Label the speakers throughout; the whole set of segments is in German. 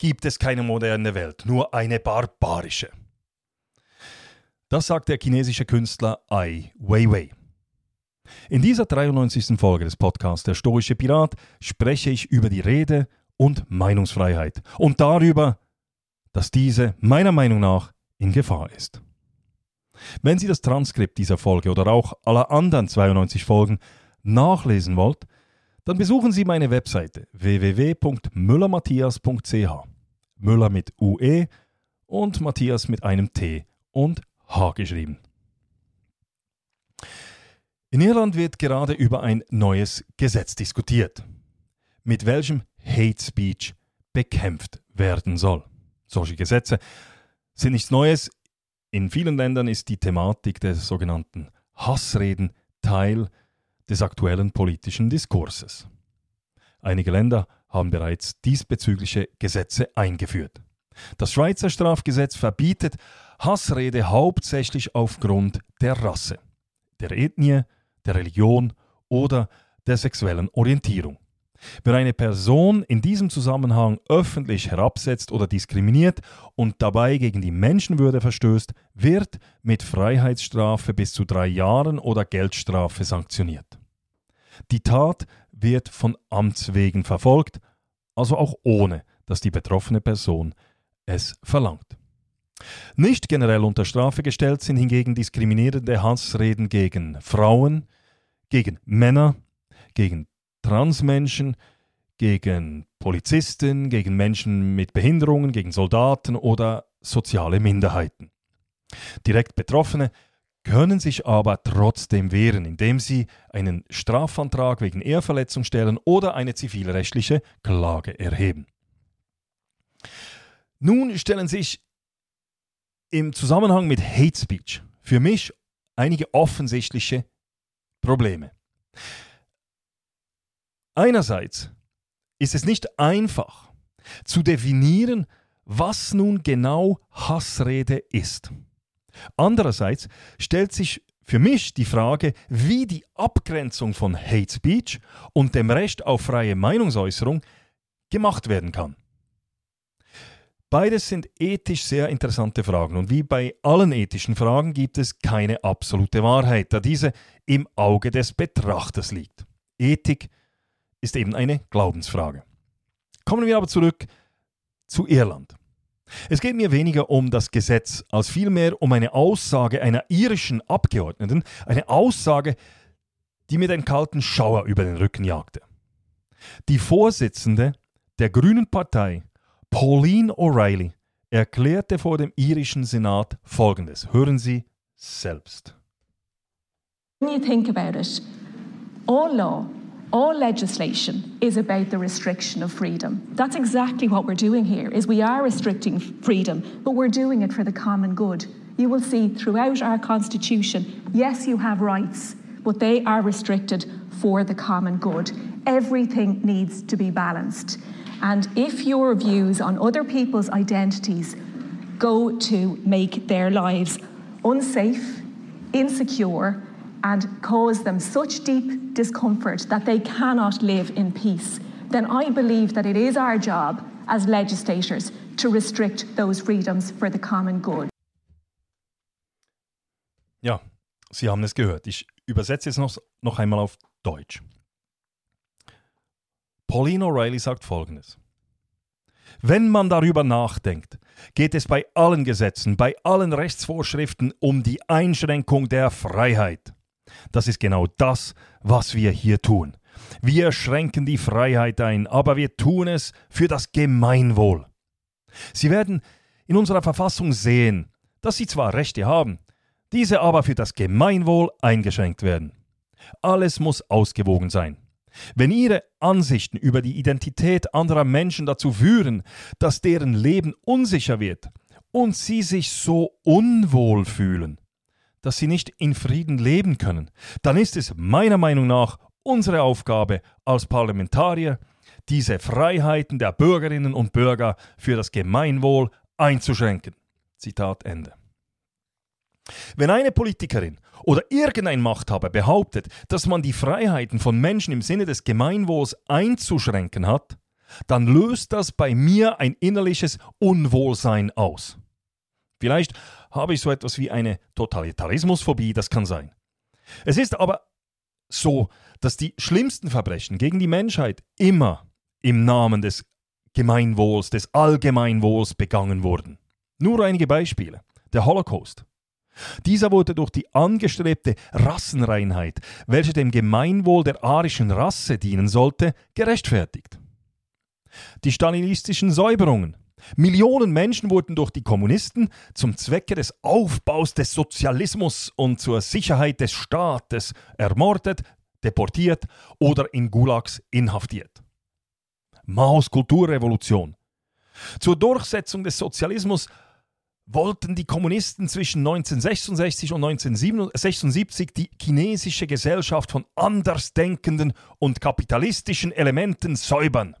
Speaker 1: gibt es keine moderne Welt, nur eine barbarische. Das sagt der chinesische Künstler Ai Weiwei. In dieser 93. Folge des Podcasts Der Stoische Pirat spreche ich über die Rede und Meinungsfreiheit und darüber, dass diese meiner Meinung nach in Gefahr ist. Wenn Sie das Transkript dieser Folge oder auch aller anderen 92 Folgen nachlesen wollt, dann besuchen Sie meine Webseite www.müllermatthias.ch. Müller mit UE und Matthias mit einem T und H geschrieben. In Irland wird gerade über ein neues Gesetz diskutiert, mit welchem Hate Speech bekämpft werden soll. Solche Gesetze sind nichts Neues. In vielen Ländern ist die Thematik der sogenannten Hassreden Teil des aktuellen politischen Diskurses. Einige Länder haben bereits diesbezügliche Gesetze eingeführt. Das Schweizer Strafgesetz verbietet Hassrede hauptsächlich aufgrund der Rasse, der Ethnie, der Religion oder der sexuellen Orientierung. Wer eine Person in diesem Zusammenhang öffentlich herabsetzt oder diskriminiert und dabei gegen die Menschenwürde verstößt, wird mit Freiheitsstrafe bis zu drei Jahren oder Geldstrafe sanktioniert. Die Tat wird von Amts wegen verfolgt, also auch ohne, dass die betroffene Person es verlangt. Nicht generell unter Strafe gestellt sind hingegen diskriminierende Hassreden gegen Frauen, gegen Männer, gegen Transmenschen, gegen Polizisten, gegen Menschen mit Behinderungen, gegen Soldaten oder soziale Minderheiten. Direkt Betroffene können sich aber trotzdem wehren, indem sie einen Strafantrag wegen Ehrverletzung stellen oder eine zivilrechtliche Klage erheben. Nun stellen sich im Zusammenhang mit Hate Speech für mich einige offensichtliche Probleme. Einerseits ist es nicht einfach zu definieren, was nun genau Hassrede ist. Andererseits stellt sich für mich die Frage, wie die Abgrenzung von Hate Speech und dem Recht auf freie Meinungsäußerung gemacht werden kann. Beides sind ethisch sehr interessante Fragen und wie bei allen ethischen Fragen gibt es keine absolute Wahrheit, da diese im Auge des Betrachters liegt. Ethik ist eben eine Glaubensfrage. Kommen wir aber zurück zu Irland. Es geht mir weniger um das Gesetz als vielmehr um eine Aussage einer irischen Abgeordneten, eine Aussage, die mir den kalten Schauer über den Rücken jagte. Die Vorsitzende der Grünen Partei, Pauline O'Reilly, erklärte vor dem irischen Senat Folgendes. Hören Sie selbst.
Speaker 2: When you think about it, all law all legislation is about the restriction of freedom. That's exactly what we're doing here is we are restricting freedom, but we're doing it for the common good. You will see throughout our constitution, yes, you have rights, but they are restricted for the common good. Everything needs to be balanced. And if your views on other people's identities go to make their lives unsafe, insecure, and cause them such deep discomfort that they cannot live in peace, then I believe that it is our job as legislators to restrict those freedoms for the common good.
Speaker 1: Ja, Sie haben es gehört. Ich übersetze es noch, noch einmal auf Deutsch. Pauline O'Reilly sagt Folgendes. Wenn man darüber nachdenkt, geht es bei allen Gesetzen, bei allen Rechtsvorschriften um die Einschränkung der Freiheit. Das ist genau das, was wir hier tun. Wir schränken die Freiheit ein, aber wir tun es für das Gemeinwohl. Sie werden in unserer Verfassung sehen, dass sie zwar Rechte haben, diese aber für das Gemeinwohl eingeschränkt werden. Alles muss ausgewogen sein. Wenn ihre Ansichten über die Identität anderer Menschen dazu führen, dass deren Leben unsicher wird und sie sich so unwohl fühlen, dass sie nicht in Frieden leben können, dann ist es meiner Meinung nach unsere Aufgabe als Parlamentarier, diese Freiheiten der Bürgerinnen und Bürger für das Gemeinwohl einzuschränken. Zitat Ende. Wenn eine Politikerin oder irgendein Machthaber behauptet, dass man die Freiheiten von Menschen im Sinne des Gemeinwohls einzuschränken hat, dann löst das bei mir ein innerliches Unwohlsein aus. Vielleicht habe ich so etwas wie eine Totalitarismusphobie, das kann sein. Es ist aber so, dass die schlimmsten Verbrechen gegen die Menschheit immer im Namen des Gemeinwohls, des Allgemeinwohls begangen wurden. Nur einige Beispiele. Der Holocaust. Dieser wurde durch die angestrebte Rassenreinheit, welche dem Gemeinwohl der arischen Rasse dienen sollte, gerechtfertigt. Die stalinistischen Säuberungen. Millionen Menschen wurden durch die Kommunisten zum Zwecke des Aufbaus des Sozialismus und zur Sicherheit des Staates ermordet, deportiert oder in Gulags inhaftiert. Maos Kulturrevolution. Zur Durchsetzung des Sozialismus wollten die Kommunisten zwischen 1966 und 1976 die chinesische Gesellschaft von andersdenkenden und kapitalistischen Elementen säubern.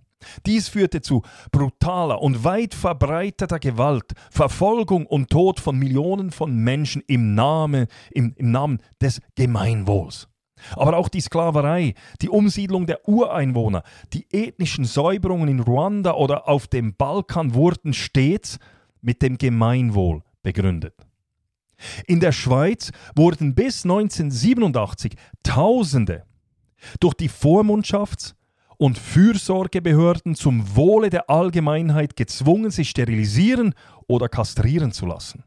Speaker 1: Dies führte zu brutaler und weit verbreiteter Gewalt, Verfolgung und Tod von Millionen von Menschen im, Name, im, im Namen des Gemeinwohls. Aber auch die Sklaverei, die Umsiedlung der Ureinwohner, die ethnischen Säuberungen in Ruanda oder auf dem Balkan wurden stets mit dem Gemeinwohl begründet. In der Schweiz wurden bis 1987 Tausende durch die Vormundschafts- und Fürsorgebehörden zum Wohle der Allgemeinheit gezwungen, sich sterilisieren oder kastrieren zu lassen.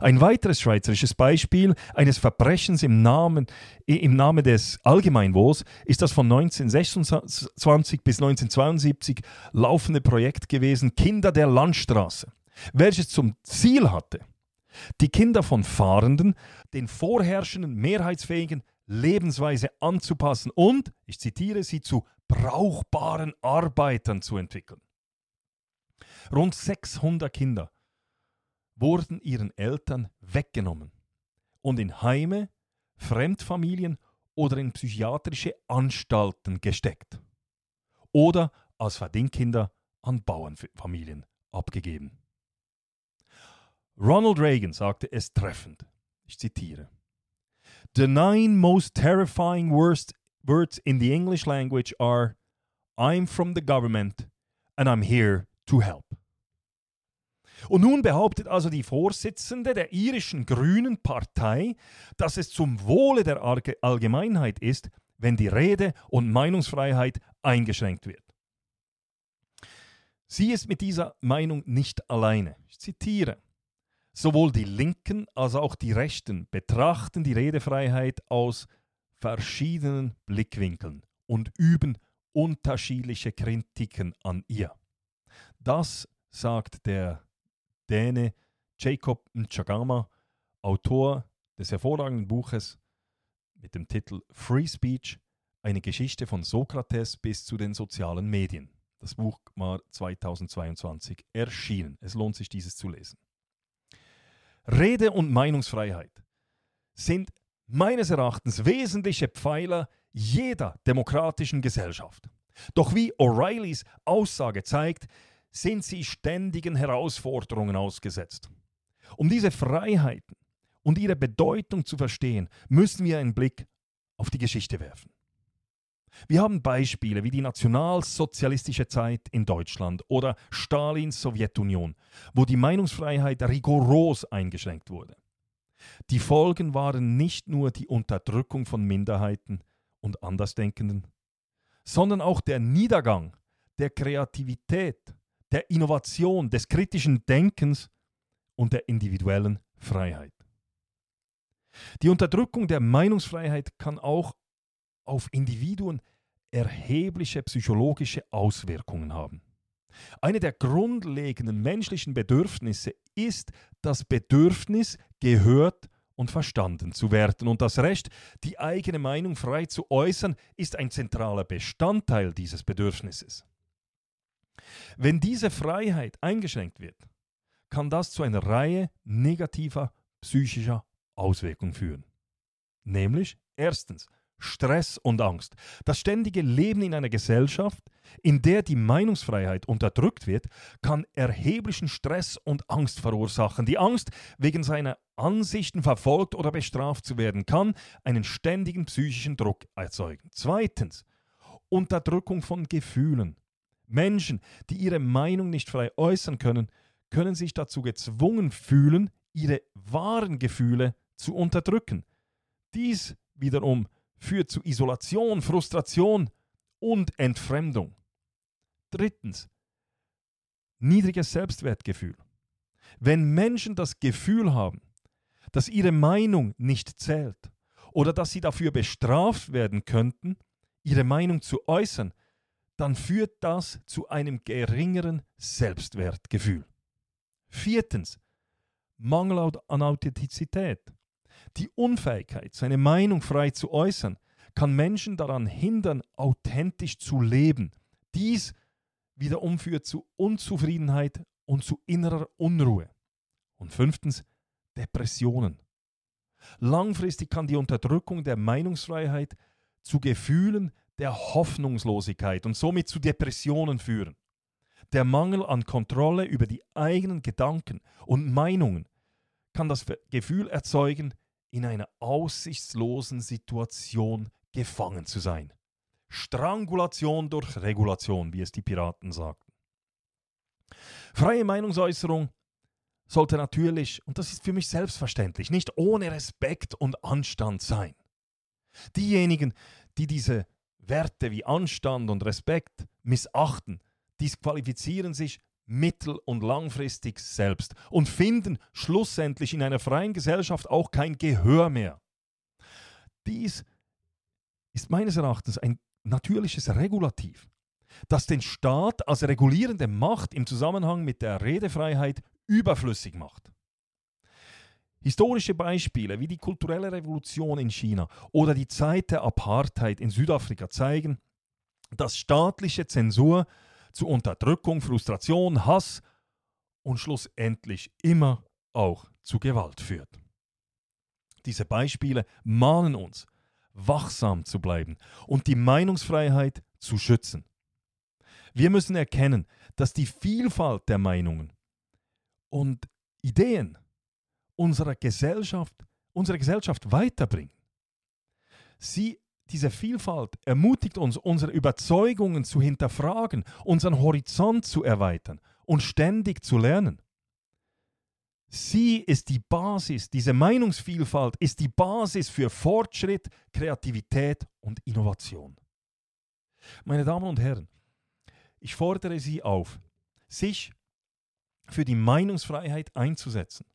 Speaker 1: Ein weiteres schweizerisches Beispiel eines Verbrechens im Namen, im Namen des Allgemeinwohls ist das von 1926 bis 1972 laufende Projekt gewesen Kinder der Landstraße, welches zum Ziel hatte, die Kinder von Fahrenden den vorherrschenden mehrheitsfähigen Lebensweise anzupassen und, ich zitiere, sie zu brauchbaren Arbeitern zu entwickeln. Rund 600 Kinder wurden ihren Eltern weggenommen und in Heime, Fremdfamilien oder in psychiatrische Anstalten gesteckt oder als Verdingkinder an Bauernfamilien abgegeben. Ronald Reagan sagte es treffend, ich zitiere, The nine most terrifying worst words in the English language are I'm from the government and I'm here to help. Und nun behauptet also die Vorsitzende der irischen Grünen Partei, dass es zum Wohle der Allgemeinheit ist, wenn die Rede- und Meinungsfreiheit eingeschränkt wird. Sie ist mit dieser Meinung nicht alleine. Ich zitiere. Sowohl die Linken als auch die Rechten betrachten die Redefreiheit aus verschiedenen Blickwinkeln und üben unterschiedliche Kritiken an ihr. Das sagt der Däne Jacob Nchagama, Autor des hervorragenden Buches mit dem Titel Free Speech, eine Geschichte von Sokrates bis zu den sozialen Medien. Das Buch war 2022 erschienen. Es lohnt sich, dieses zu lesen. Rede- und Meinungsfreiheit sind meines Erachtens wesentliche Pfeiler jeder demokratischen Gesellschaft. Doch wie O'Reillys Aussage zeigt, sind sie ständigen Herausforderungen ausgesetzt. Um diese Freiheiten und ihre Bedeutung zu verstehen, müssen wir einen Blick auf die Geschichte werfen. Wir haben Beispiele wie die nationalsozialistische Zeit in Deutschland oder Stalins Sowjetunion, wo die Meinungsfreiheit rigoros eingeschränkt wurde. Die Folgen waren nicht nur die Unterdrückung von Minderheiten und Andersdenkenden, sondern auch der Niedergang der Kreativität der Innovation, des kritischen Denkens und der individuellen Freiheit. Die Unterdrückung der Meinungsfreiheit kann auch auf Individuen erhebliche psychologische Auswirkungen haben. Eine der grundlegenden menschlichen Bedürfnisse ist das Bedürfnis, gehört und verstanden zu werden. Und das Recht, die eigene Meinung frei zu äußern, ist ein zentraler Bestandteil dieses Bedürfnisses. Wenn diese Freiheit eingeschränkt wird, kann das zu einer Reihe negativer psychischer Auswirkungen führen. Nämlich erstens Stress und Angst. Das ständige Leben in einer Gesellschaft, in der die Meinungsfreiheit unterdrückt wird, kann erheblichen Stress und Angst verursachen. Die Angst, wegen seiner Ansichten verfolgt oder bestraft zu werden, kann einen ständigen psychischen Druck erzeugen. Zweitens, Unterdrückung von Gefühlen. Menschen, die ihre Meinung nicht frei äußern können, können sich dazu gezwungen fühlen, ihre wahren Gefühle zu unterdrücken. Dies wiederum führt zu Isolation, Frustration und Entfremdung. Drittens, niedriges Selbstwertgefühl. Wenn Menschen das Gefühl haben, dass ihre Meinung nicht zählt oder dass sie dafür bestraft werden könnten, ihre Meinung zu äußern, dann führt das zu einem geringeren Selbstwertgefühl. Viertens, Mangel an Authentizität. Die Unfähigkeit, seine Meinung frei zu äußern, kann Menschen daran hindern, authentisch zu leben. Dies wiederum führt zu Unzufriedenheit und zu innerer Unruhe. Und fünftens, Depressionen. Langfristig kann die Unterdrückung der Meinungsfreiheit zu Gefühlen der Hoffnungslosigkeit und somit zu Depressionen führen. Der Mangel an Kontrolle über die eigenen Gedanken und Meinungen kann das Gefühl erzeugen, in einer aussichtslosen Situation gefangen zu sein. Strangulation durch Regulation, wie es die Piraten sagten. Freie Meinungsäußerung sollte natürlich, und das ist für mich selbstverständlich, nicht ohne Respekt und Anstand sein. Diejenigen, die diese Werte wie Anstand und Respekt missachten, disqualifizieren sich mittel- und langfristig selbst und finden schlussendlich in einer freien Gesellschaft auch kein Gehör mehr. Dies ist meines Erachtens ein natürliches Regulativ, das den Staat als regulierende Macht im Zusammenhang mit der Redefreiheit überflüssig macht. Historische Beispiele wie die kulturelle Revolution in China oder die Zeit der Apartheid in Südafrika zeigen, dass staatliche Zensur zu Unterdrückung, Frustration, Hass und schlussendlich immer auch zu Gewalt führt. Diese Beispiele mahnen uns, wachsam zu bleiben und die Meinungsfreiheit zu schützen. Wir müssen erkennen, dass die Vielfalt der Meinungen und Ideen unserer Gesellschaft, unsere Gesellschaft weiterbringen. Sie diese Vielfalt ermutigt uns, unsere Überzeugungen zu hinterfragen, unseren Horizont zu erweitern und ständig zu lernen. Sie ist die Basis, diese Meinungsvielfalt ist die Basis für Fortschritt, Kreativität und Innovation. Meine Damen und Herren, ich fordere Sie auf, sich für die Meinungsfreiheit einzusetzen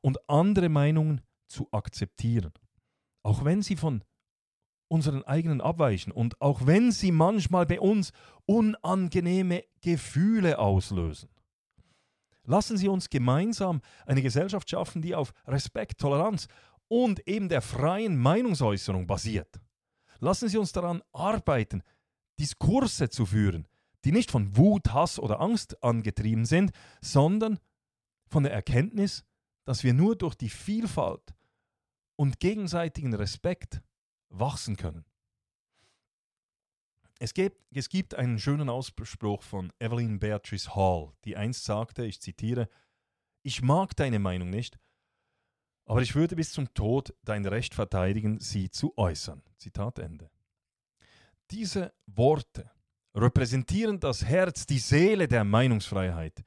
Speaker 1: und andere Meinungen zu akzeptieren, auch wenn sie von unseren eigenen abweichen und auch wenn sie manchmal bei uns unangenehme Gefühle auslösen. Lassen Sie uns gemeinsam eine Gesellschaft schaffen, die auf Respekt, Toleranz und eben der freien Meinungsäußerung basiert. Lassen Sie uns daran arbeiten, Diskurse zu führen, die nicht von Wut, Hass oder Angst angetrieben sind, sondern von der Erkenntnis, dass wir nur durch die Vielfalt und gegenseitigen Respekt wachsen können. Es gibt, es gibt einen schönen Ausspruch von Evelyn Beatrice Hall, die einst sagte, ich zitiere, ich mag deine Meinung nicht, aber ich würde bis zum Tod dein Recht verteidigen, sie zu äußern. Zitat Ende. Diese Worte repräsentieren das Herz, die Seele der Meinungsfreiheit,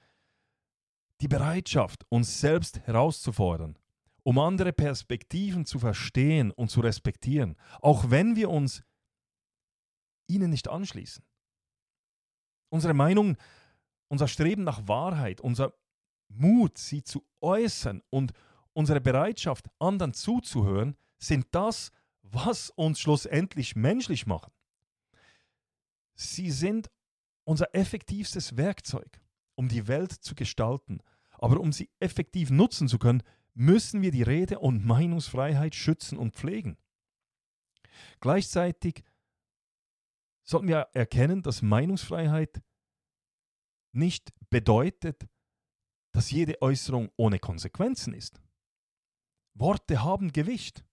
Speaker 1: die Bereitschaft, uns selbst herauszufordern, um andere Perspektiven zu verstehen und zu respektieren, auch wenn wir uns ihnen nicht anschließen. Unsere Meinung, unser Streben nach Wahrheit, unser Mut, sie zu äußern und unsere Bereitschaft, anderen zuzuhören, sind das, was uns schlussendlich menschlich machen. Sie sind unser effektivstes Werkzeug, um die Welt zu gestalten. Aber um sie effektiv nutzen zu können, müssen wir die Rede- und Meinungsfreiheit schützen und pflegen. Gleichzeitig sollten wir erkennen, dass Meinungsfreiheit nicht bedeutet, dass jede Äußerung ohne Konsequenzen ist. Worte haben Gewicht.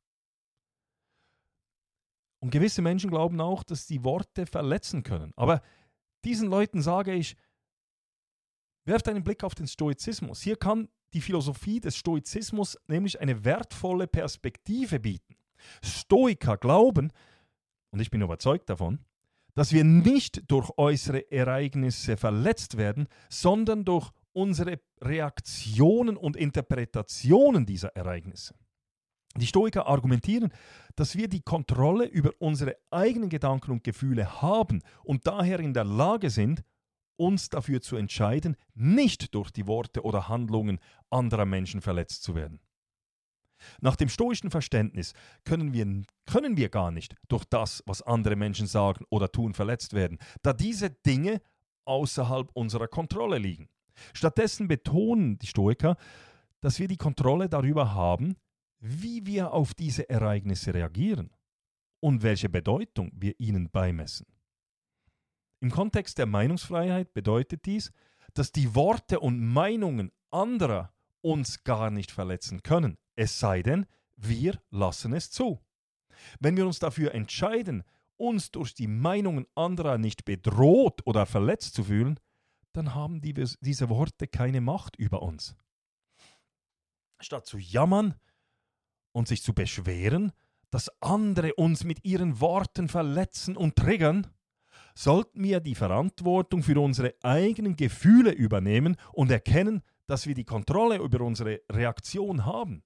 Speaker 1: Und gewisse Menschen glauben auch, dass die Worte verletzen können. Aber diesen Leuten sage ich, werft einen Blick auf den Stoizismus. Hier kann die Philosophie des Stoizismus nämlich eine wertvolle Perspektive bieten. Stoiker glauben, und ich bin überzeugt davon, dass wir nicht durch äußere Ereignisse verletzt werden, sondern durch unsere Reaktionen und Interpretationen dieser Ereignisse. Die Stoiker argumentieren, dass wir die Kontrolle über unsere eigenen Gedanken und Gefühle haben und daher in der Lage sind, uns dafür zu entscheiden, nicht durch die Worte oder Handlungen anderer Menschen verletzt zu werden. Nach dem stoischen Verständnis können wir, können wir gar nicht durch das, was andere Menschen sagen oder tun, verletzt werden, da diese Dinge außerhalb unserer Kontrolle liegen. Stattdessen betonen die Stoiker, dass wir die Kontrolle darüber haben, wie wir auf diese Ereignisse reagieren und welche Bedeutung wir ihnen beimessen. Im Kontext der Meinungsfreiheit bedeutet dies, dass die Worte und Meinungen anderer uns gar nicht verletzen können, es sei denn, wir lassen es zu. Wenn wir uns dafür entscheiden, uns durch die Meinungen anderer nicht bedroht oder verletzt zu fühlen, dann haben die, diese Worte keine Macht über uns. Statt zu jammern und sich zu beschweren, dass andere uns mit ihren Worten verletzen und triggern, sollten wir die Verantwortung für unsere eigenen Gefühle übernehmen und erkennen, dass wir die Kontrolle über unsere Reaktion haben.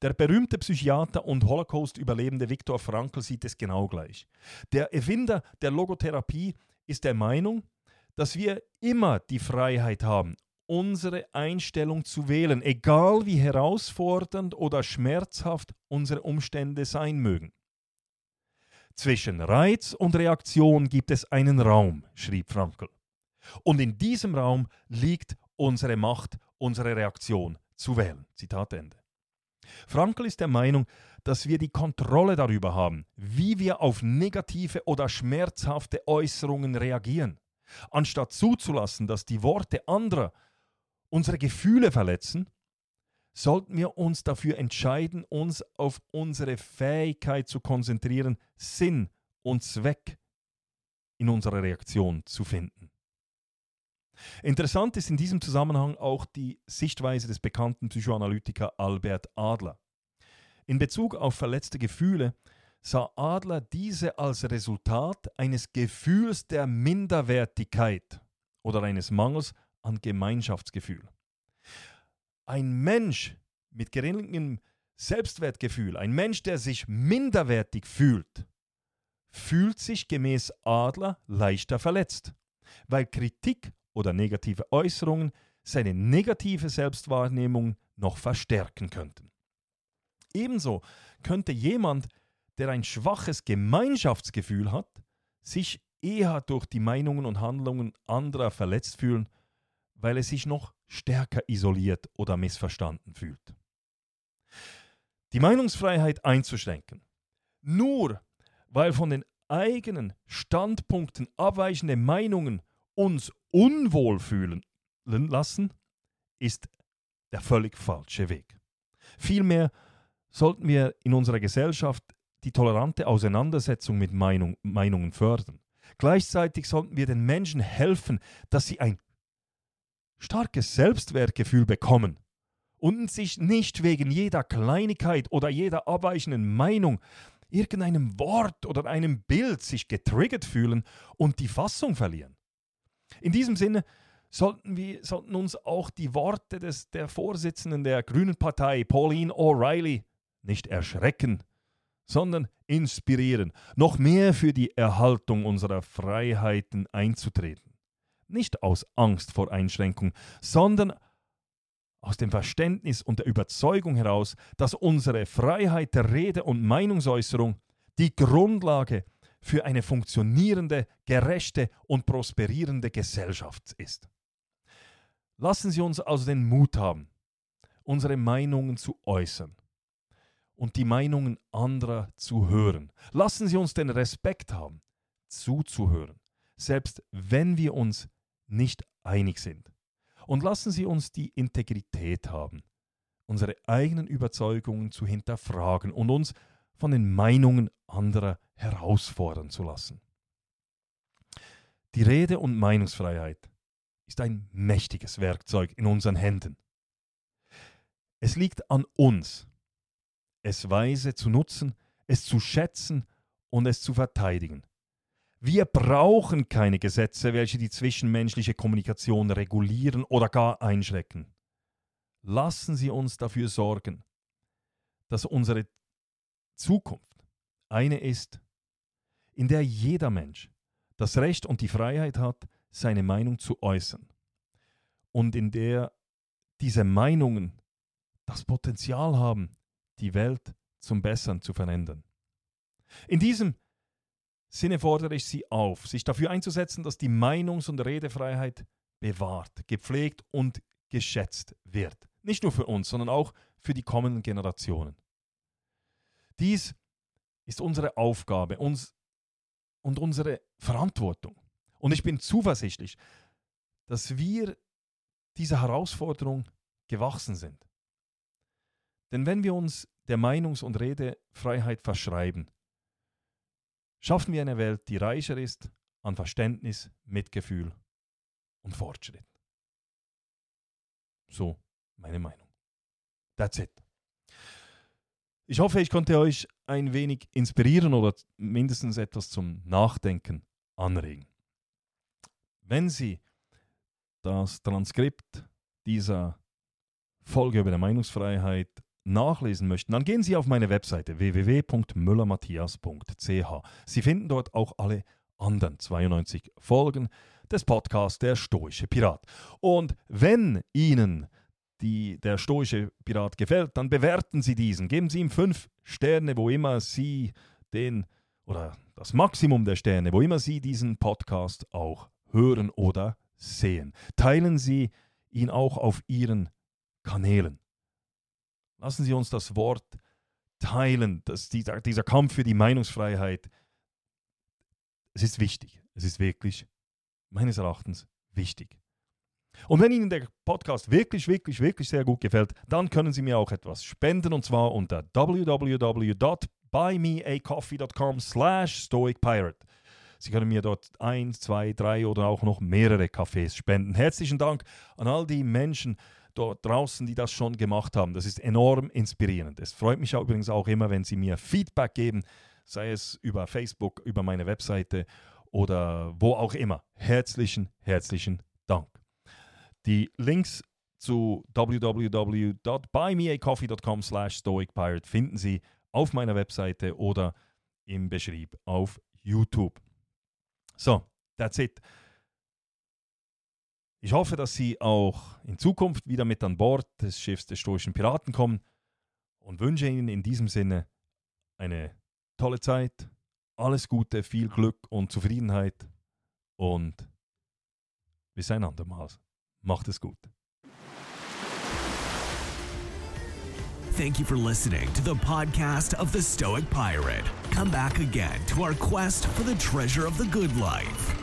Speaker 1: Der berühmte Psychiater und Holocaust-Überlebende Viktor Frankl sieht es genau gleich. Der Erfinder der Logotherapie ist der Meinung, dass wir immer die Freiheit haben, unsere Einstellung zu wählen, egal wie herausfordernd oder schmerzhaft unsere Umstände sein mögen. Zwischen Reiz und Reaktion gibt es einen Raum, schrieb Frankl. Und in diesem Raum liegt unsere Macht, unsere Reaktion zu wählen. Zitat Ende. Frankl ist der Meinung, dass wir die Kontrolle darüber haben, wie wir auf negative oder schmerzhafte Äußerungen reagieren. Anstatt zuzulassen, dass die Worte anderer unsere Gefühle verletzen, sollten wir uns dafür entscheiden, uns auf unsere Fähigkeit zu konzentrieren, Sinn und Zweck in unserer Reaktion zu finden. Interessant ist in diesem Zusammenhang auch die Sichtweise des bekannten Psychoanalytiker Albert Adler. In Bezug auf verletzte Gefühle sah Adler diese als Resultat eines Gefühls der Minderwertigkeit oder eines Mangels an Gemeinschaftsgefühl. Ein Mensch mit geringem Selbstwertgefühl, ein Mensch, der sich minderwertig fühlt, fühlt sich gemäß Adler leichter verletzt, weil Kritik oder negative Äußerungen seine negative Selbstwahrnehmung noch verstärken könnten. Ebenso könnte jemand, der ein schwaches Gemeinschaftsgefühl hat, sich eher durch die Meinungen und Handlungen anderer verletzt fühlen, weil er sich noch stärker isoliert oder missverstanden fühlt. Die Meinungsfreiheit einzuschränken, nur weil von den eigenen Standpunkten abweichende Meinungen uns unwohl fühlen lassen, ist der völlig falsche Weg. Vielmehr sollten wir in unserer Gesellschaft die tolerante Auseinandersetzung mit Meinung, Meinungen fördern. Gleichzeitig sollten wir den Menschen helfen, dass sie ein starkes Selbstwertgefühl bekommen und sich nicht wegen jeder Kleinigkeit oder jeder abweichenden Meinung, irgendeinem Wort oder einem Bild sich getriggert fühlen und die Fassung verlieren. In diesem Sinne sollten, wir, sollten uns auch die Worte des, der Vorsitzenden der Grünen Partei, Pauline O'Reilly, nicht erschrecken, sondern inspirieren, noch mehr für die Erhaltung unserer Freiheiten einzutreten. Nicht aus Angst vor Einschränkung, sondern aus dem Verständnis und der Überzeugung heraus, dass unsere Freiheit der Rede und Meinungsäußerung die Grundlage für eine funktionierende, gerechte und prosperierende Gesellschaft ist. Lassen Sie uns also den Mut haben, unsere Meinungen zu äußern und die Meinungen anderer zu hören. Lassen Sie uns den Respekt haben, zuzuhören, selbst wenn wir uns nicht einig sind. Und lassen Sie uns die Integrität haben, unsere eigenen Überzeugungen zu hinterfragen und uns von den Meinungen anderer herausfordern zu lassen. Die Rede- und Meinungsfreiheit ist ein mächtiges Werkzeug in unseren Händen. Es liegt an uns, es weise zu nutzen, es zu schätzen und es zu verteidigen. Wir brauchen keine Gesetze, welche die zwischenmenschliche Kommunikation regulieren oder gar einschrecken. Lassen Sie uns dafür sorgen, dass unsere Zukunft eine ist, in der jeder Mensch das Recht und die Freiheit hat, seine Meinung zu äußern und in der diese Meinungen das Potenzial haben, die Welt zum Besseren zu verändern. In diesem Sinne fordere ich Sie auf, sich dafür einzusetzen, dass die Meinungs- und Redefreiheit bewahrt, gepflegt und geschätzt wird. Nicht nur für uns, sondern auch für die kommenden Generationen. Dies ist unsere Aufgabe uns und unsere Verantwortung. Und ich bin zuversichtlich, dass wir dieser Herausforderung gewachsen sind. Denn wenn wir uns der Meinungs- und Redefreiheit verschreiben, schaffen wir eine Welt, die reicher ist an Verständnis, Mitgefühl und Fortschritt. So meine Meinung. That's it. Ich hoffe, ich konnte euch ein wenig inspirieren oder mindestens etwas zum Nachdenken anregen. Wenn Sie das Transkript dieser Folge über die Meinungsfreiheit nachlesen möchten, dann gehen Sie auf meine Webseite www.müllermatthias.ch. Sie finden dort auch alle anderen 92 Folgen des Podcasts Der Stoische Pirat. Und wenn Ihnen die, der stoische Pirat gefällt, dann bewerten Sie diesen. Geben Sie ihm fünf Sterne, wo immer Sie den, oder das Maximum der Sterne, wo immer Sie diesen Podcast auch hören oder sehen. Teilen Sie ihn auch auf Ihren Kanälen. Lassen Sie uns das Wort teilen, dass dieser, dieser Kampf für die Meinungsfreiheit, es ist wichtig. Es ist wirklich, meines Erachtens, wichtig. Und wenn Ihnen der Podcast wirklich, wirklich, wirklich sehr gut gefällt, dann können Sie mir auch etwas spenden und zwar unter www.buymeacoffee.com slash stoicpirate. Sie können mir dort eins, zwei, drei oder auch noch mehrere Kaffees spenden. Herzlichen Dank an all die Menschen dort draußen, die das schon gemacht haben. Das ist enorm inspirierend. Es freut mich auch übrigens auch immer, wenn Sie mir Feedback geben, sei es über Facebook, über meine Webseite oder wo auch immer. Herzlichen, herzlichen Dank. Die Links zu www.buymeacoffee.com slash stoicpirate finden Sie auf meiner Webseite oder im Beschrieb auf YouTube. So, that's it. Ich hoffe, dass Sie auch in Zukunft wieder mit an Bord des Schiffs des stoischen Piraten kommen und wünsche Ihnen in diesem Sinne eine tolle Zeit, alles Gute, viel Glück und Zufriedenheit und bis ein andermal. Macht es gut.
Speaker 3: Thank you for listening to the podcast of the Stoic Pirate. Come back again to our quest for the treasure of the good life.